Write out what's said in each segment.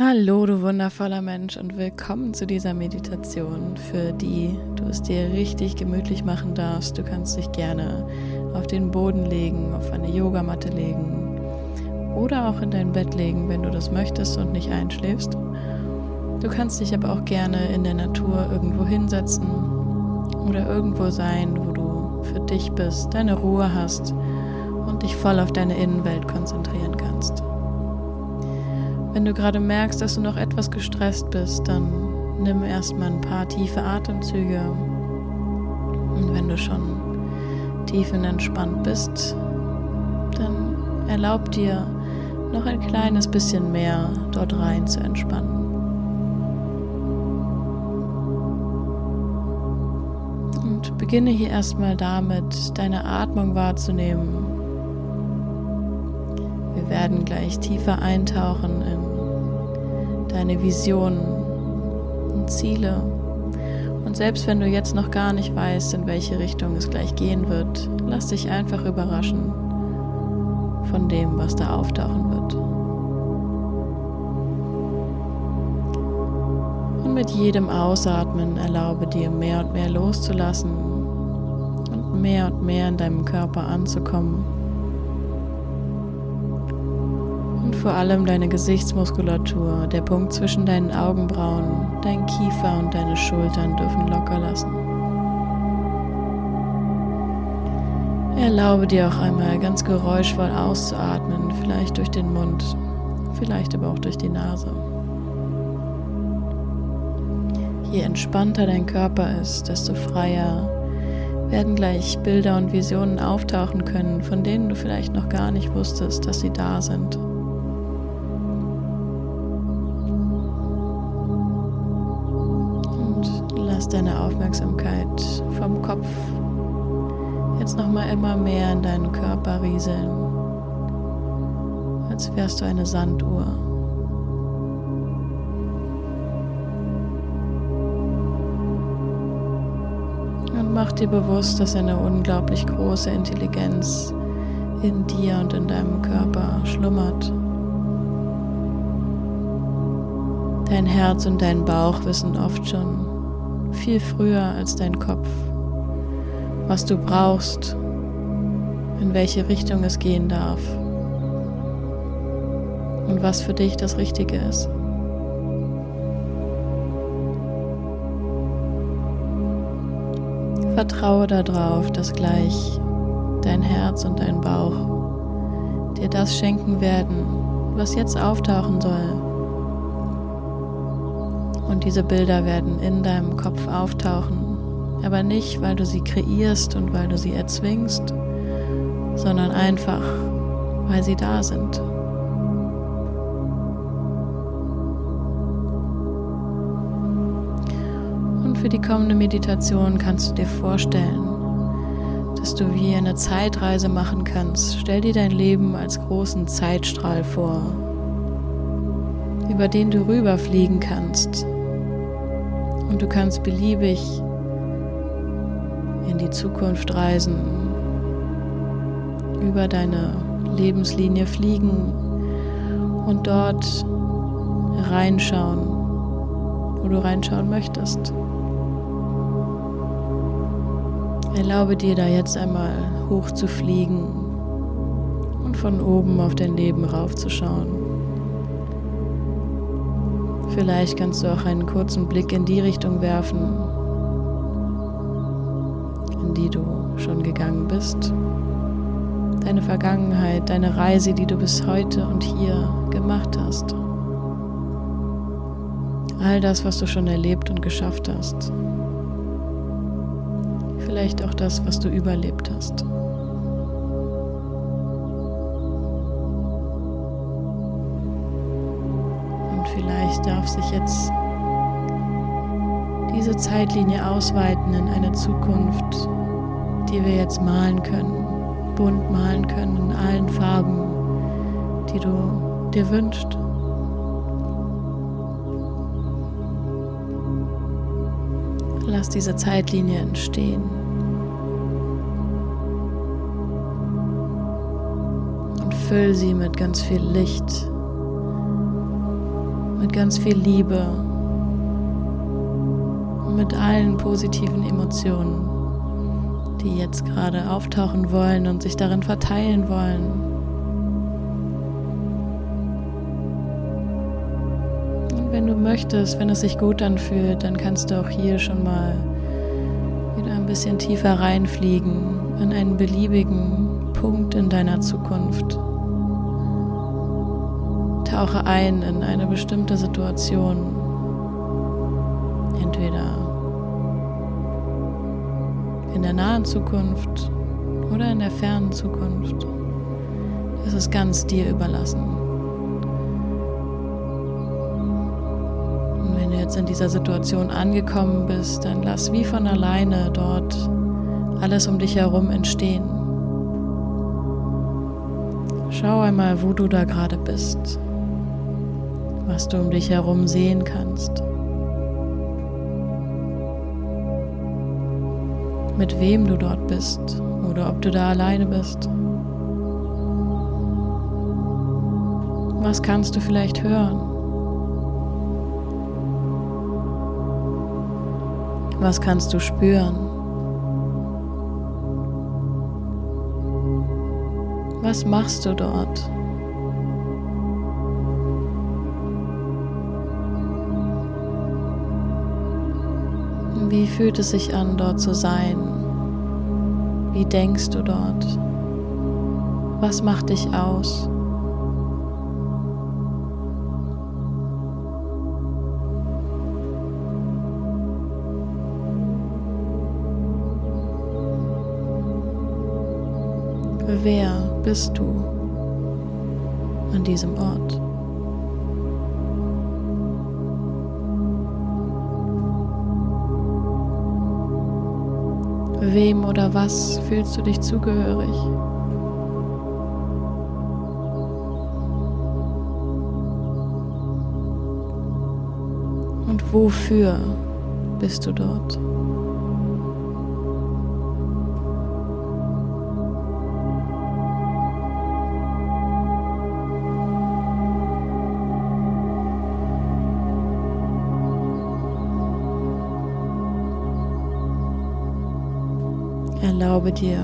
Hallo, du wundervoller Mensch und willkommen zu dieser Meditation, für die du es dir richtig gemütlich machen darfst. Du kannst dich gerne auf den Boden legen, auf eine Yogamatte legen oder auch in dein Bett legen, wenn du das möchtest und nicht einschläfst. Du kannst dich aber auch gerne in der Natur irgendwo hinsetzen oder irgendwo sein, wo du für dich bist, deine Ruhe hast und dich voll auf deine Innenwelt konzentrieren kannst. Wenn du gerade merkst, dass du noch etwas gestresst bist, dann nimm erstmal ein paar tiefe Atemzüge. Und wenn du schon tiefenentspannt bist, dann erlaub dir noch ein kleines bisschen mehr dort rein zu entspannen. Und beginne hier erstmal damit, deine Atmung wahrzunehmen. Wir werden gleich tiefer eintauchen in deine Visionen und Ziele. Und selbst wenn du jetzt noch gar nicht weißt, in welche Richtung es gleich gehen wird, lass dich einfach überraschen von dem, was da auftauchen wird. Und mit jedem Ausatmen erlaube dir mehr und mehr loszulassen und mehr und mehr in deinem Körper anzukommen. Vor allem deine Gesichtsmuskulatur, der Punkt zwischen deinen Augenbrauen, dein Kiefer und deine Schultern dürfen locker lassen. Erlaube dir auch einmal ganz geräuschvoll auszuatmen, vielleicht durch den Mund, vielleicht aber auch durch die Nase. Je entspannter dein Körper ist, desto freier werden gleich Bilder und Visionen auftauchen können, von denen du vielleicht noch gar nicht wusstest, dass sie da sind. Deine Aufmerksamkeit vom Kopf jetzt nochmal immer mehr in deinen Körper rieseln, als wärst du eine Sanduhr. Und mach dir bewusst, dass eine unglaublich große Intelligenz in dir und in deinem Körper schlummert. Dein Herz und dein Bauch wissen oft schon, viel früher als dein Kopf, was du brauchst, in welche Richtung es gehen darf und was für dich das Richtige ist. Vertraue darauf, dass gleich dein Herz und dein Bauch dir das schenken werden, was jetzt auftauchen soll und diese Bilder werden in deinem Kopf auftauchen, aber nicht, weil du sie kreierst und weil du sie erzwingst, sondern einfach, weil sie da sind. Und für die kommende Meditation kannst du dir vorstellen, dass du wie eine Zeitreise machen kannst. Stell dir dein Leben als großen Zeitstrahl vor, über den du rüberfliegen kannst und du kannst beliebig in die Zukunft reisen, über deine Lebenslinie fliegen und dort reinschauen, wo du reinschauen möchtest. Erlaube dir da jetzt einmal hoch zu fliegen und von oben auf dein Leben raufzuschauen. Vielleicht kannst du auch einen kurzen Blick in die Richtung werfen, in die du schon gegangen bist. Deine Vergangenheit, deine Reise, die du bis heute und hier gemacht hast. All das, was du schon erlebt und geschafft hast. Vielleicht auch das, was du überlebt hast. Vielleicht darf sich jetzt diese Zeitlinie ausweiten in eine Zukunft, die wir jetzt malen können, bunt malen können in allen Farben, die du dir wünschst. Lass diese Zeitlinie entstehen. Und füll sie mit ganz viel Licht, mit ganz viel Liebe und mit allen positiven Emotionen, die jetzt gerade auftauchen wollen und sich darin verteilen wollen. Und wenn du möchtest, wenn es sich gut anfühlt, dann kannst du auch hier schon mal wieder ein bisschen tiefer reinfliegen in einen beliebigen Punkt in deiner Zukunft. Tauche ein in eine bestimmte Situation. Entweder in der nahen Zukunft oder in der fernen Zukunft. Es ist ganz dir überlassen. Und wenn du jetzt in dieser Situation angekommen bist, dann lass wie von alleine dort alles um dich herum entstehen. Schau einmal, wo du da gerade bist, was du um dich herum sehen kannst. Mit wem du dort bist oder ob du da alleine bist. Was kannst du vielleicht hören? Was kannst du spüren? Was machst du dort? Wie fühlt es sich an, dort zu sein? Wie denkst du dort? Was macht dich aus? Wer bist du an diesem Ort? Wem oder was fühlst du dich zugehörig? Und wofür bist du dort? Erlaube dir,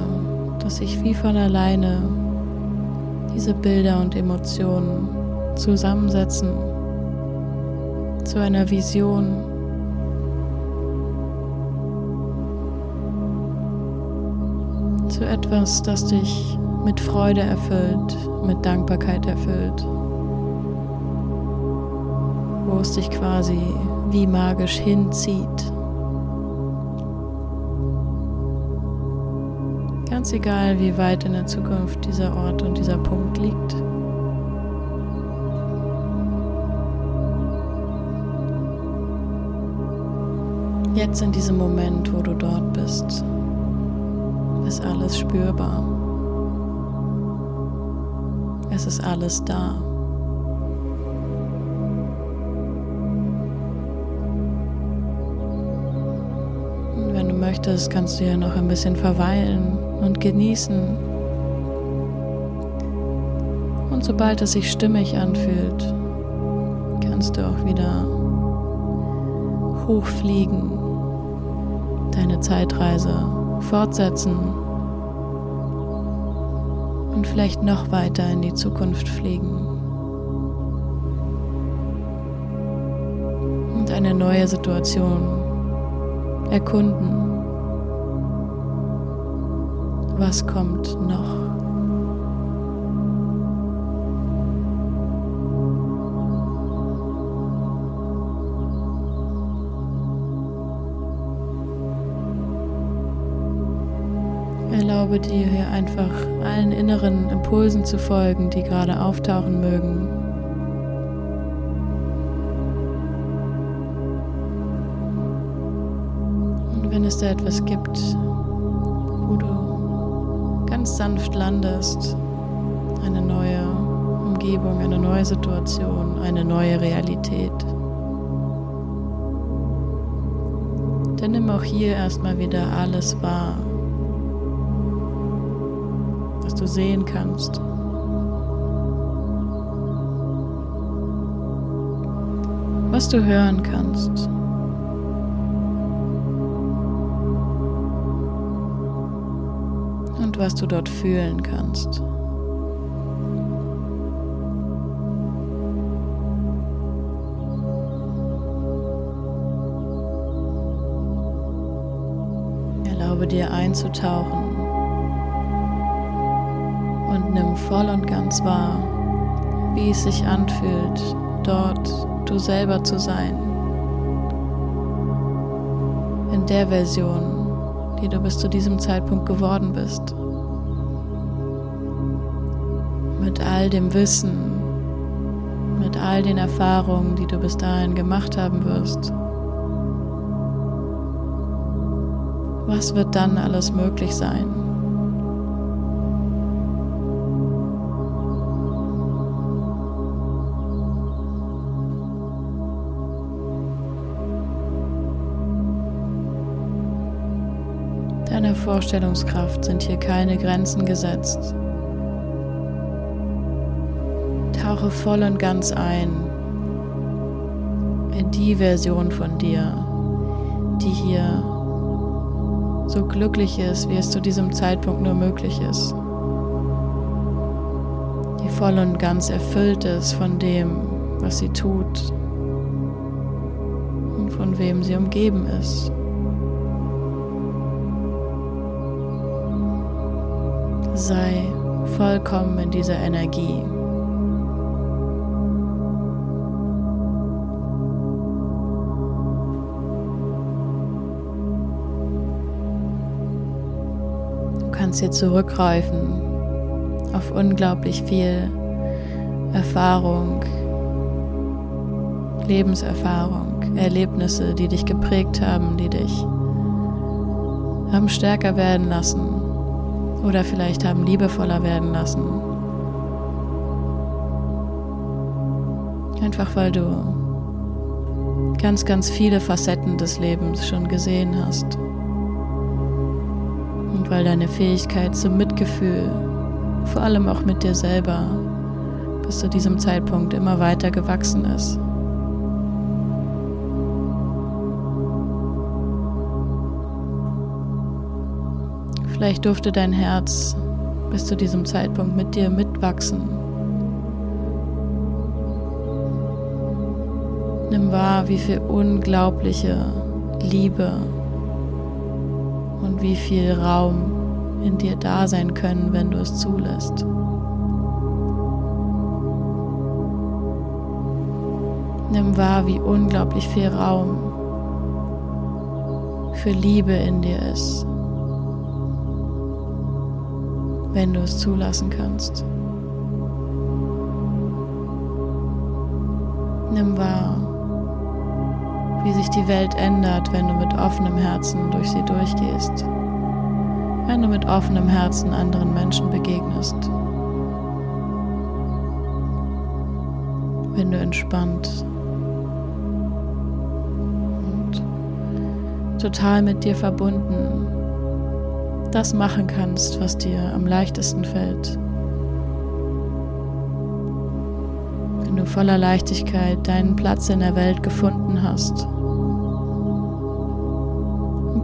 dass sich wie von alleine diese Bilder und Emotionen zusammensetzen zu einer Vision. Zu etwas, das dich mit Freude erfüllt, mit Dankbarkeit erfüllt, wo es dich quasi wie magisch hinzieht. Ganz egal, wie weit in der Zukunft dieser Ort und dieser Punkt liegt. Jetzt in diesem Moment, wo du dort bist, ist alles spürbar. Es ist alles da. Möchtest, kannst du ja noch ein bisschen verweilen und genießen. Und sobald es sich stimmig anfühlt, kannst du auch wieder hochfliegen, deine Zeitreise fortsetzen und vielleicht noch weiter in die Zukunft fliegen. Und eine neue Situation erkunden. Was kommt noch? Erlaube dir hier einfach allen inneren Impulsen zu folgen, die gerade auftauchen mögen. Und wenn es da etwas gibt, ganz sanft landest. Eine neue Umgebung, eine neue Situation, eine neue Realität. Dann nimm auch hier erstmal wieder alles wahr, was du sehen kannst. was du hören kannst. Und was du dort fühlen kannst. Erlaube dir einzutauchen und nimm voll und ganz wahr, wie es sich anfühlt, dort du selber zu sein. In der Version, die du bis zu diesem Zeitpunkt geworden bist. All dem Wissen, mit all den Erfahrungen, die du bis dahin gemacht haben wirst. Was wird dann alles möglich sein? Deiner Vorstellungskraft sind hier keine Grenzen gesetzt. Tauche voll und ganz ein in die Version von dir, die hier so glücklich ist, wie es zu diesem Zeitpunkt nur möglich ist. Die voll und ganz erfüllt ist von dem, was sie tut und von wem sie umgeben ist. sei vollkommen in dieser Energie. Kannst hier zurückgreifen auf unglaublich viel Erfahrung, Lebenserfahrung, Erlebnisse, die dich geprägt haben, die dich haben stärker werden lassen, oder vielleicht haben liebevoller werden lassen. Einfach weil du ganz, ganz viele Facetten des Lebens schon gesehen hast. Und weil deine Fähigkeit zum Mitgefühl, vor allem auch mit dir selber, bis zu diesem Zeitpunkt immer weiter gewachsen ist. Vielleicht durfte dein Herz bis zu diesem Zeitpunkt mit dir mitwachsen. Nimm wahr, wie viel unglaubliche Liebe und wie viel Raum in dir da sein können, wenn du es zulässt. Nimm wahr, wie unglaublich viel Raum für Liebe in dir ist wenn du es zulassen kannst. Nimm wahr, wie sich die Welt ändert, wenn du mit offenem Herzen durch sie durchgehst, wenn du mit offenem Herzen anderen Menschen begegnest, wenn du entspannt und total mit dir verbunden das machen kannst, was dir am leichtesten fällt. Wenn du voller Leichtigkeit deinen Platz in der Welt gefunden hast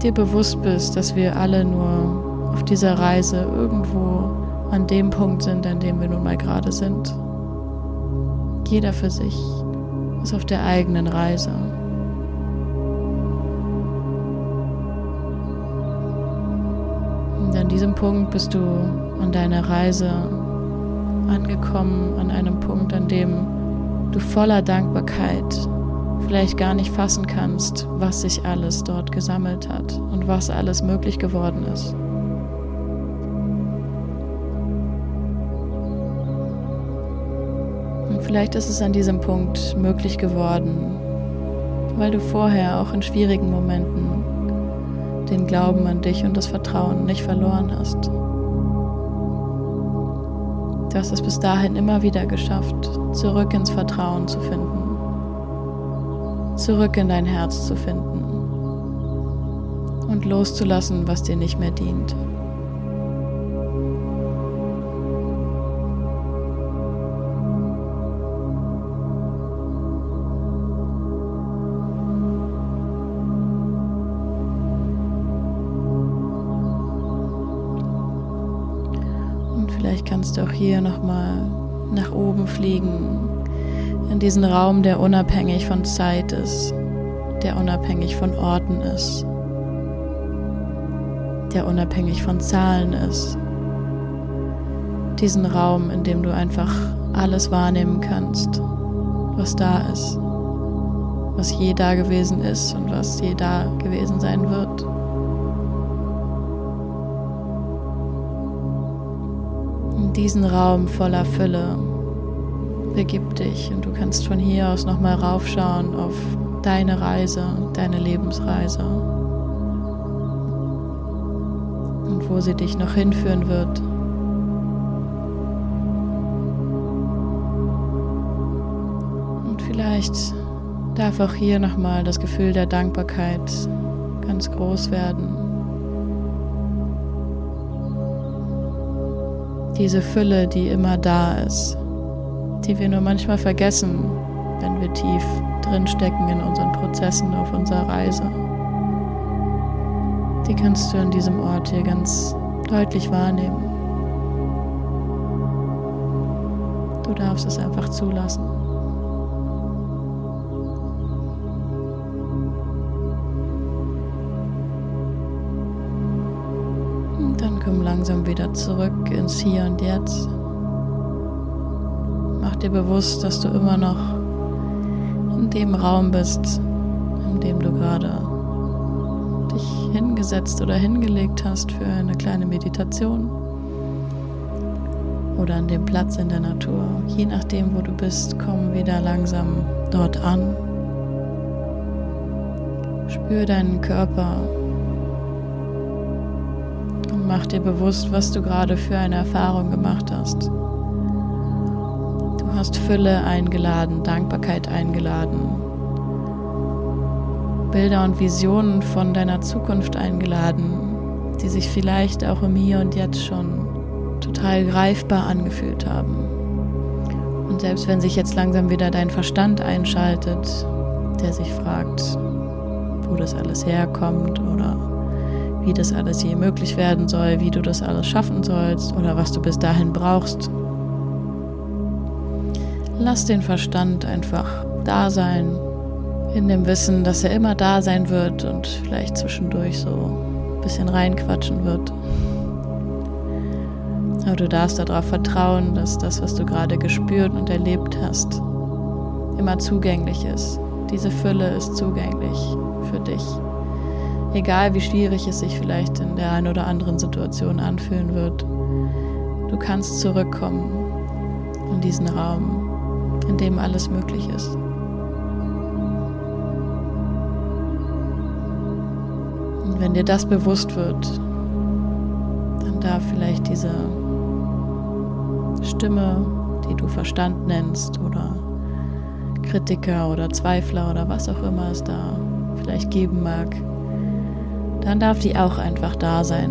dir bewusst bist, dass wir alle nur auf dieser Reise irgendwo an dem Punkt sind, an dem wir nun mal gerade sind. Jeder für sich ist auf der eigenen Reise. diesem Punkt bist du an deiner Reise angekommen, an einem Punkt, an dem du voller Dankbarkeit vielleicht gar nicht fassen kannst, was sich alles dort gesammelt hat und was alles möglich geworden ist. Und vielleicht ist es an diesem Punkt möglich geworden, weil du vorher auch in schwierigen Momenten den Glauben an dich und das Vertrauen nicht verloren hast. Du hast es bis dahin immer wieder geschafft, zurück ins Vertrauen zu finden, zurück in dein Herz zu finden und loszulassen, was dir nicht mehr dient. Und vielleicht kannst du auch hier nochmal nach oben fliegen in diesen Raum, der unabhängig von Zeit ist, der unabhängig von Orten ist, der unabhängig von Zahlen ist. Diesen Raum, in dem du einfach alles wahrnehmen kannst, was da ist, was je da gewesen ist und was je da gewesen sein wird. In diesen Raum voller Fülle begib dich und du kannst von hier aus nochmal raufschauen auf deine Reise, deine Lebensreise und wo sie dich noch hinführen wird. Und vielleicht darf auch hier nochmal das Gefühl der Dankbarkeit ganz groß werden. Diese Fülle, die immer da ist die wir nur manchmal vergessen, wenn wir tief drinstecken in unseren Prozessen auf unserer Reise. Die kannst du an diesem Ort hier ganz deutlich wahrnehmen. Du darfst es einfach zulassen. Und dann komm langsam wieder zurück ins Hier und Jetzt dir bewusst, dass du immer noch in dem Raum bist, in dem du gerade dich hingesetzt oder hingelegt hast für eine kleine Meditation oder an dem Platz in der Natur. Je nachdem, wo du bist, komm wieder langsam dort an. Spür deinen Körper und mach dir bewusst, was du gerade für eine Erfahrung gemacht hast hast Fülle eingeladen, Dankbarkeit eingeladen, Bilder und Visionen von deiner Zukunft eingeladen, die sich vielleicht auch im Hier und Jetzt schon total greifbar angefühlt haben. Und selbst wenn sich jetzt langsam wieder dein Verstand einschaltet, der sich fragt, wo das alles herkommt oder wie das alles je möglich werden soll, wie du das alles schaffen sollst oder was du bis dahin brauchst, Lass den Verstand einfach da sein, in dem Wissen, dass er immer da sein wird und vielleicht zwischendurch so ein bisschen reinquatschen wird. Aber du darfst darauf vertrauen, dass das, was du gerade gespürt und erlebt hast, immer zugänglich ist. Diese Fülle ist zugänglich für dich. Egal wie schwierig es sich vielleicht in der einen oder anderen Situation anfühlen wird, du kannst zurückkommen in diesen Raum in dem alles möglich ist. Und wenn dir das bewusst wird, dann darf vielleicht diese Stimme, die du Verstand nennst oder Kritiker oder Zweifler oder was auch immer es da vielleicht geben mag, dann darf die auch einfach da sein,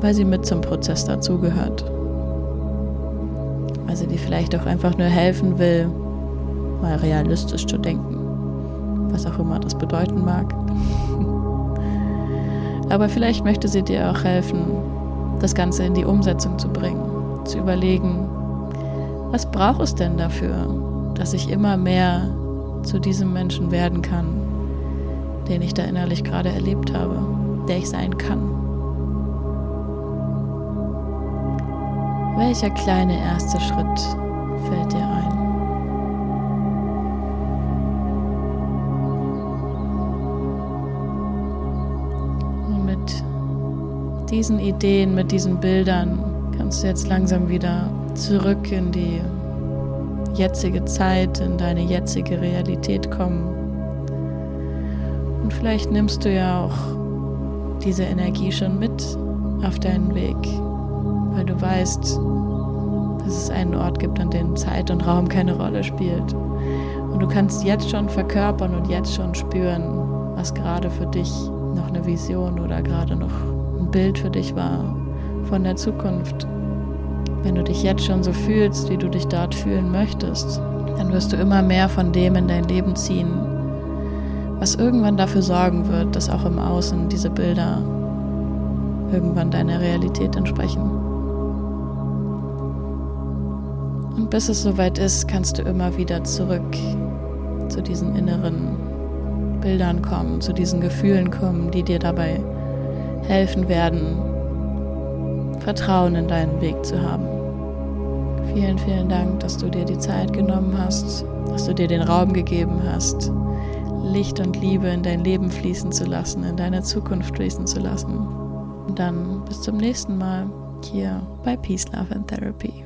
weil sie mit zum Prozess dazugehört sie dir vielleicht auch einfach nur helfen will, mal realistisch zu denken, was auch immer das bedeuten mag. Aber vielleicht möchte sie dir auch helfen, das Ganze in die Umsetzung zu bringen, zu überlegen, was braucht es denn dafür, dass ich immer mehr zu diesem Menschen werden kann, den ich da innerlich gerade erlebt habe, der ich sein kann. Welcher kleine erste Schritt fällt dir ein? Und mit diesen Ideen, mit diesen Bildern kannst du jetzt langsam wieder zurück in die jetzige Zeit, in deine jetzige Realität kommen. Und vielleicht nimmst du ja auch diese Energie schon mit auf deinen Weg weil du weißt, dass es einen Ort gibt, an dem Zeit und Raum keine Rolle spielt. Und du kannst jetzt schon verkörpern und jetzt schon spüren, was gerade für dich noch eine Vision oder gerade noch ein Bild für dich war von der Zukunft. Wenn du dich jetzt schon so fühlst, wie du dich dort fühlen möchtest, dann wirst du immer mehr von dem in dein Leben ziehen, was irgendwann dafür sorgen wird, dass auch im Außen diese Bilder irgendwann deiner Realität entsprechen. Und bis es soweit ist, kannst du immer wieder zurück zu diesen inneren Bildern kommen, zu diesen Gefühlen kommen, die dir dabei helfen werden, Vertrauen in deinen Weg zu haben. Vielen, vielen Dank, dass du dir die Zeit genommen hast, dass du dir den Raum gegeben hast, Licht und Liebe in dein Leben fließen zu lassen, in deine Zukunft fließen zu lassen. Und dann bis zum nächsten Mal hier bei Peace, Love and Therapy.